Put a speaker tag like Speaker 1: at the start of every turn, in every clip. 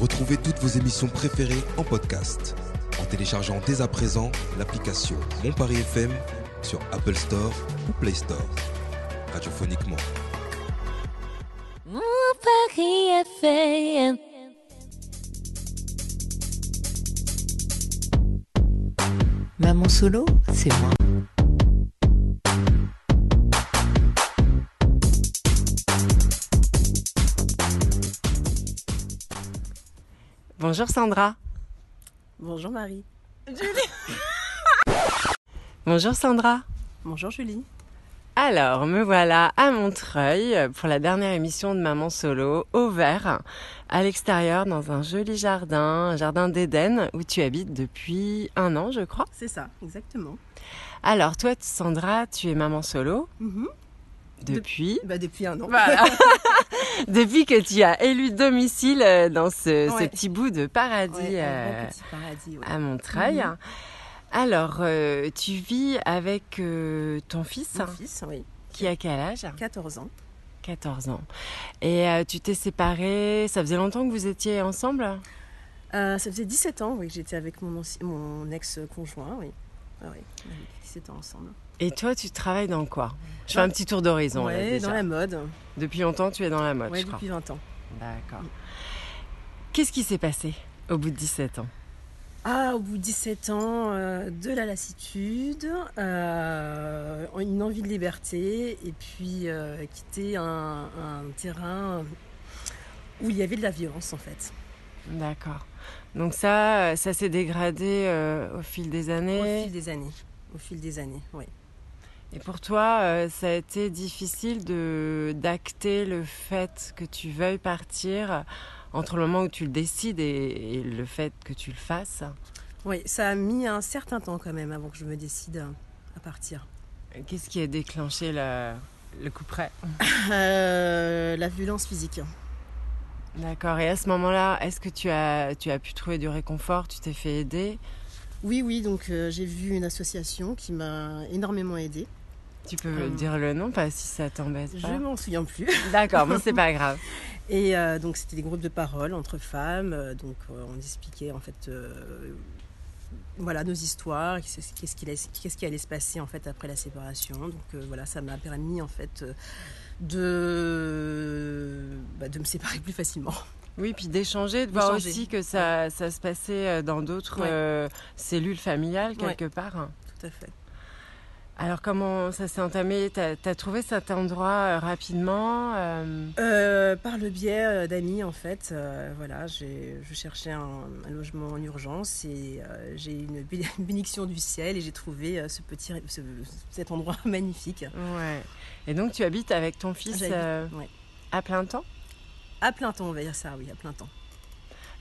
Speaker 1: Retrouvez toutes vos émissions préférées en podcast en téléchargeant dès à présent l'application Mon Paris FM sur Apple Store ou Play Store. Radiophoniquement.
Speaker 2: Mon Paris FM.
Speaker 3: Maman solo, c'est moi.
Speaker 4: Bonjour Sandra.
Speaker 5: Bonjour Marie.
Speaker 4: Bonjour Sandra.
Speaker 5: Bonjour Julie.
Speaker 4: Alors, me voilà à Montreuil pour la dernière émission de Maman Solo, au vert, à l'extérieur, dans un joli jardin, un jardin d'Éden, où tu habites depuis un an, je crois.
Speaker 5: C'est ça, exactement.
Speaker 4: Alors, toi, Sandra, tu es maman solo
Speaker 5: Mhm.
Speaker 4: depuis...
Speaker 5: Bah, depuis un an.
Speaker 4: Voilà. depuis que tu as élu domicile euh, dans ce, petit bout de paradis
Speaker 5: Ouais,
Speaker 4: euh,
Speaker 5: paradis. ouais.
Speaker 4: à Montreuil.
Speaker 5: Mhm.
Speaker 4: Alors, euh, tu vis avec euh, ton fils,
Speaker 5: Mon fils, oui.
Speaker 4: qui a quel âge?
Speaker 5: 14 ans.
Speaker 4: 14 ans. Et tu t'es séparée, ça faisait longtemps que vous étiez ensemble?
Speaker 5: Ça faisait 17 ans oui, que j'étais avec mon, ex-conjoint. Oui. Ah, oui. On avait 17 ans ensemble.
Speaker 4: Et toi, tu travailles dans quoi? Je fais un petit tour d'horizon.
Speaker 5: ouais,
Speaker 4: déjà.
Speaker 5: dans la mode.
Speaker 4: Depuis longtemps, tu es dans la mode,
Speaker 5: Ouais,
Speaker 4: je crois.
Speaker 5: depuis 20 ans.
Speaker 4: D'accord. Qu'est-ce qui s'est passé au bout de 17 ans?
Speaker 5: Ah, au bout de 17 ans, euh, de la lassitude, euh, une envie de liberté, et puis euh, quitter un, un terrain où il y avait de la violence en fait.
Speaker 4: D'accord. Donc ça, ça s'est dégradé au fil des
Speaker 5: Au
Speaker 4: années?
Speaker 5: fil des années. Au fil des années, oui.
Speaker 4: Et pour toi, euh, ça a été difficile de d'acter le fait que tu veuilles partir entre le moment où tu le décides et, et le fait que tu le fasses?
Speaker 5: Oui, ça a mis un certain temps quand même avant que je me décide à partir.
Speaker 4: Qu'est-ce qui a déclenché le, le coup près?
Speaker 5: Euh, la violence physique.
Speaker 4: D'accord. Et à ce moment-là, est-ce que tu as, tu as pu trouver du réconfort? Tu t'es fait aider?
Speaker 5: Oui, oui, donc euh, j'ai vu une association qui m'a énormément aidée.
Speaker 4: Tu peux
Speaker 5: Euh,
Speaker 4: dire le nom, pas si ça t'embête
Speaker 5: Je m'en souviens plus.
Speaker 4: D'accord, mais c'est pas grave.
Speaker 5: Et euh, donc c'était des groupes de parole entre femmes. euh, donc on expliquait en fait voilà nos histoires, qu'est-ce qui, allait- qu'est-ce qui allait se passer en fait après la séparation. Donc euh, voilà, ça m'a permis en fait de bah, de me séparer plus facilement.
Speaker 4: Oui, puis d'échanger, de voir aussi que ça, ça se passait dans d'autres
Speaker 5: Ouais.
Speaker 4: euh, cellules familiales
Speaker 5: Ouais.
Speaker 4: quelque part.
Speaker 5: Tout à fait.
Speaker 4: Alors comment ça s'est entamé? T'as as trouvé cet endroit euh, rapidement euh,
Speaker 5: Euh, par le biais d'amis, en fait, voilà, j'ai- je cherchais un, un logement en urgence et j'ai eu une bé- bénédiction du ciel et j'ai trouvé ce petit, ce- cet endroit magnifique.
Speaker 4: Ouais. Et donc tu habites avec ton fils
Speaker 5: ouais.
Speaker 4: à plein temps?
Speaker 5: À plein temps, on va dire ça, oui, à plein temps.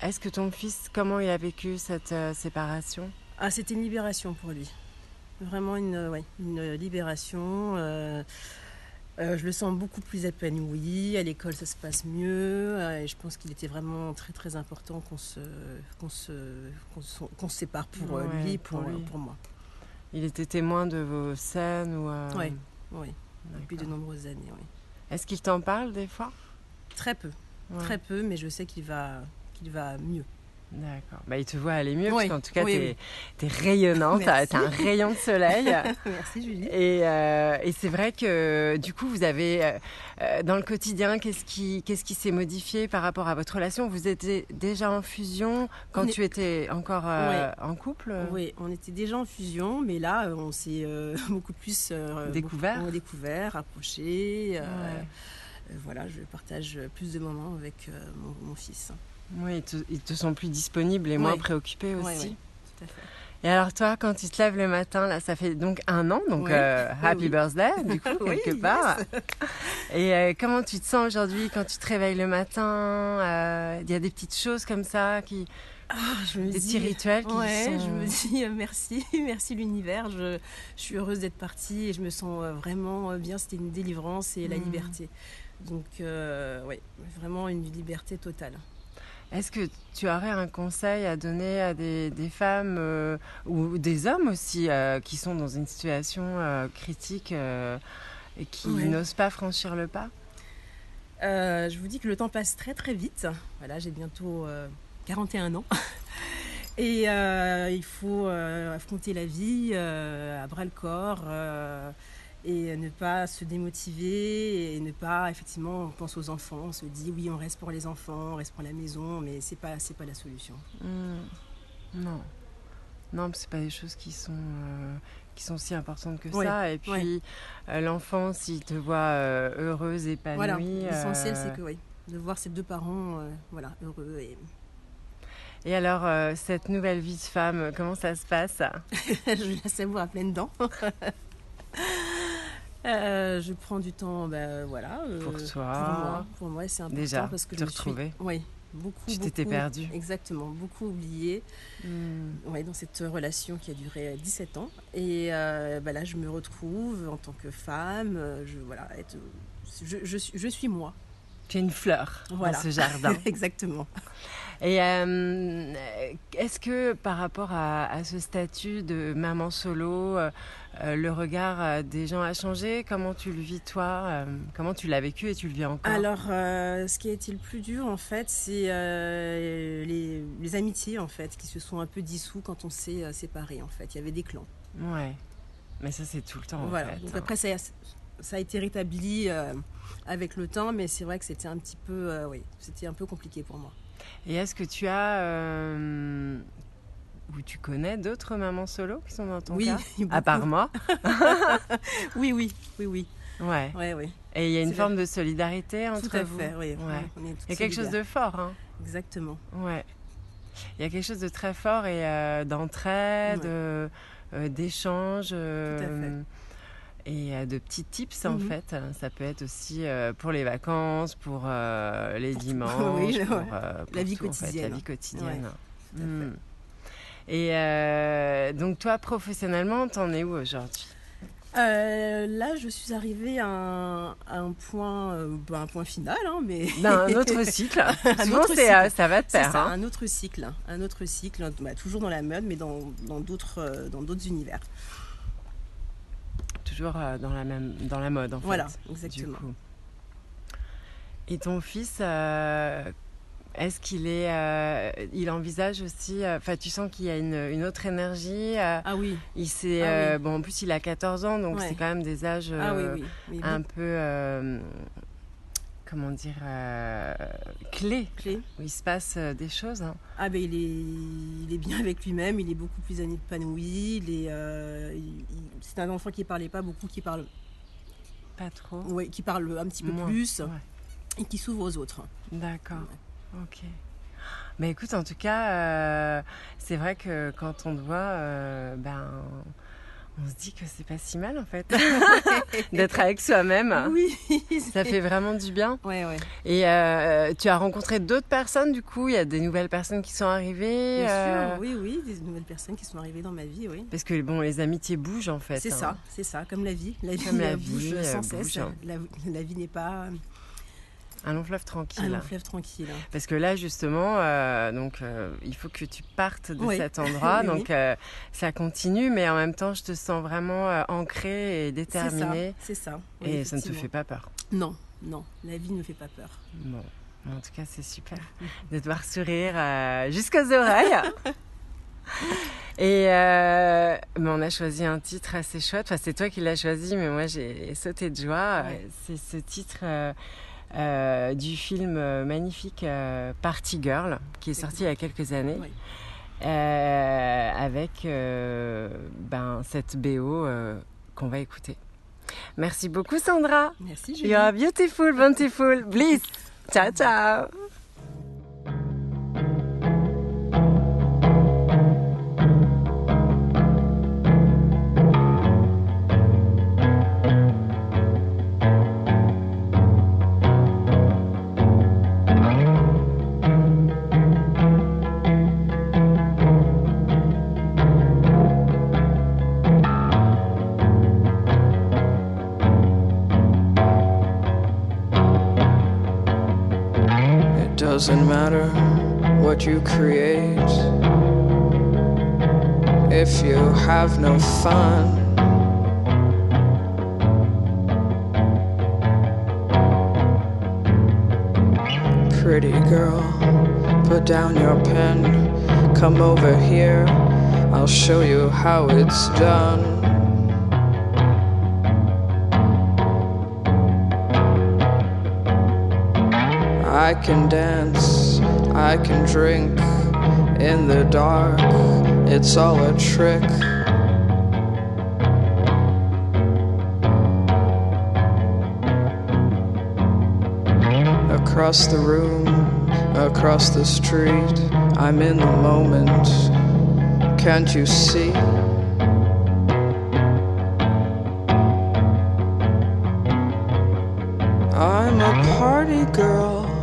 Speaker 4: Est-ce que ton fils, comment il a vécu cette euh, séparation?
Speaker 5: Ah, c'était une libération pour lui. Vraiment une, ouais, une libération. euh, euh, je le sens beaucoup plus épanoui. À l'école, ça se passe mieux. euh, et je pense qu'il était vraiment très, très important qu'on se, qu'on se, qu'on se, qu'on se sépare pour
Speaker 4: Ouais,
Speaker 5: lui et
Speaker 4: pour
Speaker 5: pour,
Speaker 4: lui.
Speaker 5: pour moi.
Speaker 4: Il était témoin de vos scènes ou euh,
Speaker 5: Ouais. Oui, depuis de nombreuses années. Oui.
Speaker 4: Est-ce qu'il t'en parle des fois?
Speaker 5: Très peu, très peu, mais je sais qu'il va, qu'il va mieux.
Speaker 4: D'accord. Bah, il te voit aller mieux,
Speaker 5: Oui,
Speaker 4: parce qu'en tout cas,
Speaker 5: oui, oui.
Speaker 4: t'es rayonnante,
Speaker 5: Merci.
Speaker 4: t'as un rayon de soleil.
Speaker 5: Merci Julie.
Speaker 4: Et, euh, et c'est vrai que du coup, vous avez euh, euh, dans le quotidien, qu'est-ce qui, qu'est-ce qui s'est modifié par rapport à votre relation? Vous étiez déjà en fusion quand
Speaker 5: est-
Speaker 4: tu étais encore euh, en couple?
Speaker 5: Oui, on était déjà en fusion, mais là, on s'est beaucoup plus
Speaker 4: Découvert.
Speaker 5: beaucoup- découvert, approché.
Speaker 4: Ouais.
Speaker 5: voilà, je partage plus de moments avec mon, mon fils.
Speaker 4: Oui, ils te, ils te sont plus disponibles et moins préoccupés aussi.
Speaker 5: Ouais, tout à fait.
Speaker 4: Et alors toi, quand tu te lèves le matin, là, ça fait donc un an, donc
Speaker 5: Oui.
Speaker 4: euh, happy
Speaker 5: Oui.
Speaker 4: birthday, du coup,
Speaker 5: Oui,
Speaker 4: quelque
Speaker 5: yes.
Speaker 4: part. Et euh, comment tu te sens aujourd'hui quand tu te réveilles le matin Euh, Il y a des petites choses comme ça, qui,
Speaker 5: Ah, je me
Speaker 4: des
Speaker 5: dis-
Speaker 4: petits rituels qui
Speaker 5: Ouais,
Speaker 4: sont...
Speaker 5: je me dis merci, merci l'univers. Je, je suis heureuse d'être partie et je me sens vraiment bien. C'était une délivrance et la
Speaker 4: Mhm.
Speaker 5: liberté. Donc, euh, ouais, vraiment une liberté totale.
Speaker 4: Est-ce que tu aurais un conseil à donner à des, des femmes euh, ou des hommes aussi euh, qui sont dans une situation euh, critique et qui n'osent pas franchir le pas?
Speaker 5: Je vous dis que le temps passe très très vite. Voilà, j'ai bientôt euh, 41 ans. Et il faut affronter la vie à bras le corps et ne pas se démotiver et ne pas effectivement on pense aux enfants, on se dit oui on reste pour les enfants, on reste pour la maison, mais c'est pas c'est pas la solution.
Speaker 4: Hmm. Non, non, c'est pas des choses qui sont qui sont si importantes que
Speaker 5: Ouais,
Speaker 4: ça. Et puis l'enfant, s'il te voit heureuse, épanouie.
Speaker 5: Voilà, l'essentiel c'est que oui, de voir ses deux parents voilà heureux et
Speaker 4: et alors, euh, cette nouvelle vie de femme, comment ça se passe?
Speaker 5: Je la savoure à pleines dents. Euh, je prends du temps, ben, voilà. euh,
Speaker 4: Pour toi.
Speaker 5: Pour moi, pour moi c'est important
Speaker 4: Déjà,
Speaker 5: parce que
Speaker 4: te
Speaker 5: je me suis-
Speaker 4: retrouver.
Speaker 5: Oui, beaucoup.
Speaker 4: Tu t'étais perdue.
Speaker 5: Exactement, beaucoup oublié. Ouais, dans cette relation qui a duré 17 ans. Et euh, bah là, je me retrouve en tant que femme. euh, Je, voilà, être, je, je suis, je suis moi.
Speaker 4: Tu es une fleur
Speaker 5: Voilà.
Speaker 4: dans ce jardin.
Speaker 5: Exactement.
Speaker 4: Et euh, est-ce que par rapport à, à ce statut de maman solo, euh, euh, le regard des gens a changé? Comment tu le vis toi Euh, Comment tu l'as vécu et tu le vis encore?
Speaker 5: Alors, ce qui a été le plus dur, en fait, c'est les, les amitiés, en fait, qui se sont un peu dissous quand on s'est séparés, en fait. Il y avait des clans.
Speaker 4: Ouais. Mais ça, c'est tout le temps. en
Speaker 5: voilà.
Speaker 4: fait,
Speaker 5: Donc
Speaker 4: hein.
Speaker 5: après, ça, a- ça a été rétabli avec le temps, mais c'est vrai que c'était un petit peu, oui, c'était un peu compliqué pour moi.
Speaker 4: Et est-ce que tu as euh, ou tu connais d'autres mamans solo qui sont dans ton
Speaker 5: oui,
Speaker 4: cas
Speaker 5: beaucoup.
Speaker 4: À part moi
Speaker 5: Oui, oui, oui, oui.
Speaker 4: Ouais.
Speaker 5: Ouais, oui.
Speaker 4: Et il y a une forme de solidarité entre
Speaker 5: Tout à
Speaker 4: vous
Speaker 5: fait, oui.
Speaker 4: Ouais.
Speaker 5: On est toutes
Speaker 4: Il y a quelque chose de fort, hein
Speaker 5: Exactement.
Speaker 4: Ouais. Il y a quelque chose de très fort et euh, d'entraide,
Speaker 5: Ouais.
Speaker 4: euh, d'échange.
Speaker 5: Tout à fait.
Speaker 4: Et euh, de petits tips en
Speaker 5: Mhm.
Speaker 4: fait. Ça peut être aussi euh, pour les vacances, pour euh, les dimanches,
Speaker 5: Oui,
Speaker 4: pour,
Speaker 5: La vie
Speaker 4: tout, en fait,
Speaker 5: quotidienne.
Speaker 4: la vie quotidienne.
Speaker 5: Tout à fait.
Speaker 4: Mm. Et euh, donc toi, professionnellement, t'en es où aujourd'hui?
Speaker 5: Euh, là, je suis arrivée à un, à un point, euh, bah, un point final, hein, mais
Speaker 4: D'un autre cycle. Souvent,
Speaker 5: autre cycle.
Speaker 4: euh, ça va pair.
Speaker 5: ça,
Speaker 4: hein.
Speaker 5: un autre cycle, un autre cycle, bah, toujours dans la mode, mais dans dans d'autres dans d'autres univers.
Speaker 4: Toujours euh, dans, la même, dans la mode, en
Speaker 5: Voilà,
Speaker 4: fait.
Speaker 5: exactement.
Speaker 4: Du coup. Et ton fils, euh, est-ce qu'il est, euh, il envisage aussi, euh, enfin, tu sens qu'il y a une, une autre énergie.
Speaker 5: Ah oui,
Speaker 4: il s'est,
Speaker 5: Ah oui.
Speaker 4: bon, en plus, il a 14 ans, donc
Speaker 5: Ouais.
Speaker 4: c'est quand même des âges
Speaker 5: ah oui, oui, oui,
Speaker 4: un peu, comment dire, euh, clés,
Speaker 5: de clés.
Speaker 4: où il se passe euh, des choses. hein.
Speaker 5: Ah ben il est, il est bien avec lui-même, il est beaucoup plus épanoui, il est, euh, il- il- c'est un enfant qui parlait pas beaucoup, qui parle,
Speaker 4: Pas trop.
Speaker 5: ouais, qui parle un petit peu
Speaker 4: Moins,
Speaker 5: plus
Speaker 4: ouais.
Speaker 5: et qui s'ouvre aux autres.
Speaker 4: D'accord. Ok. Mais écoute, en tout cas, euh, c'est vrai que quand on te voit, ben, on se dit que c'est pas si mal en fait d'être avec soi-même.
Speaker 5: Oui,
Speaker 4: Ça fait vraiment du bien.
Speaker 5: Ouais, ouais.
Speaker 4: Et euh, tu as rencontré d'autres personnes du coup? Il y a des nouvelles personnes qui sont arrivées
Speaker 5: Bien
Speaker 4: euh,
Speaker 5: sûr, oui, oui, des nouvelles personnes qui sont arrivées dans ma vie, oui.
Speaker 4: Parce que bon, les amitiés bougent en fait.
Speaker 5: C'est
Speaker 4: hein.
Speaker 5: ça, c'est ça, comme la vie. La vie,
Speaker 4: Comme la
Speaker 5: euh,
Speaker 4: vie,
Speaker 5: bouge
Speaker 4: euh,
Speaker 5: sans
Speaker 4: bouge,
Speaker 5: cesse.
Speaker 4: hein.
Speaker 5: La, la vie n'est pas
Speaker 4: Un long fleuve
Speaker 5: un
Speaker 4: tranquille.
Speaker 5: long fleuve tranquille.
Speaker 4: Parce que là, justement, euh, donc, euh, il faut que tu partes de
Speaker 5: Oui.
Speaker 4: cet endroit.
Speaker 5: Oui,
Speaker 4: donc, euh, ça continue, mais en même temps, je te sens vraiment ancrée et déterminée.
Speaker 5: c'est ça. oui,
Speaker 4: Et ça ne te fait pas peur.
Speaker 5: Non, non, la vie ne fait pas peur.
Speaker 4: Bon, en tout cas, c'est super de te voir sourire jusqu'aux oreilles. Et euh, mais on a choisi un titre assez chouette. Enfin, c'est toi qui l'as choisi, mais moi j'ai sauté de joie.
Speaker 5: Ouais.
Speaker 4: C'est ce titre euh, euh, du film euh, magnifique euh, Party Girl, qui est sorti il y a quelques années,
Speaker 5: Oui.
Speaker 4: euh, avec ben, cette BO qu'on va écouter. Merci beaucoup, Sandra.
Speaker 5: Merci, Julie.
Speaker 4: You are beautiful, bountiful, bliss. Ciao, ciao.
Speaker 6: Doesn't matter what you create if you have no fun. Pretty girl, put down your pen. Come over here, I'll show you how it's done. I can dance, I can drink in the dark, it's all a trick. Across the room, across the street, I'm in the moment. Can't you see? I'm a party girl.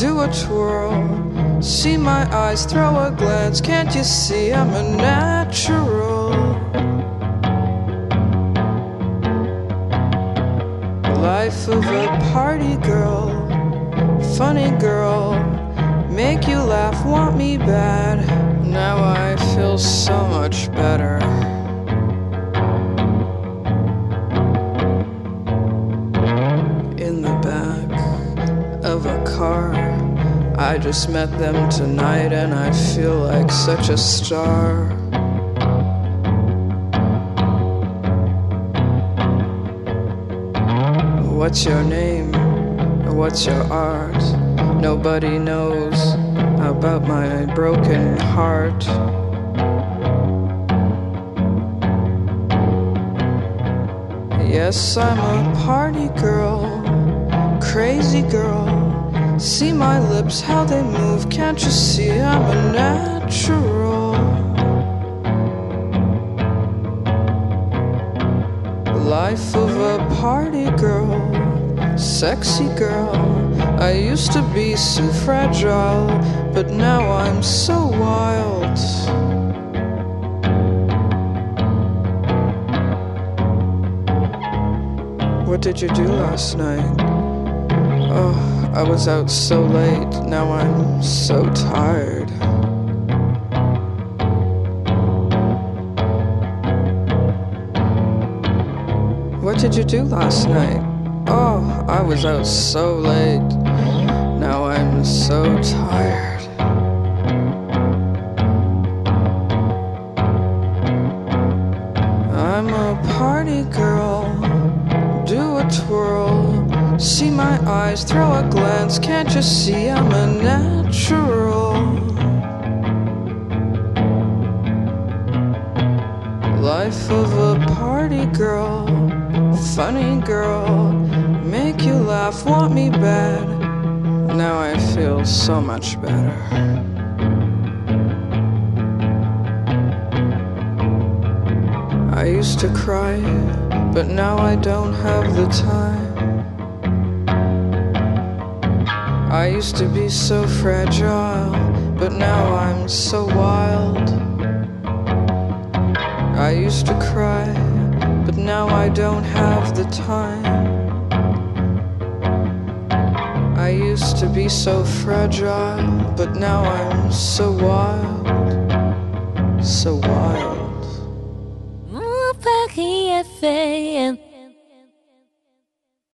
Speaker 6: Do a twirl. See my eyes, throw a glance. Can't you see I'm a natural? Life of a party girl. Funny girl. Make you laugh, want me bad. Now I feel so much better. I just met them tonight and I feel like such a star. What's your name? What's your art? Nobody knows about my broken heart. Yes, I'm a party girl, crazy girl. See my lips, how they move. Can't you see I'm a natural? Life of a party girl, sexy girl. I used to be so fragile, but now I'm so wild. What did you do last night? Oh, I was out so late, now I'm so tired. What did you do last night? Oh, I was out so late, now I'm so tired. I'm a party girl, do a twirl. See my eyes, throw a glance. Can't you see I'm a natural? Life of a party girl, funny girl. Make you laugh, want me bad. Now I feel so much better. I used to cry, but now I don't have the time. I used to be so fragile, but now I'm so wild. I used to cry, but now I don't have the time. I used to be so fragile, but now I'm so wild, so wild.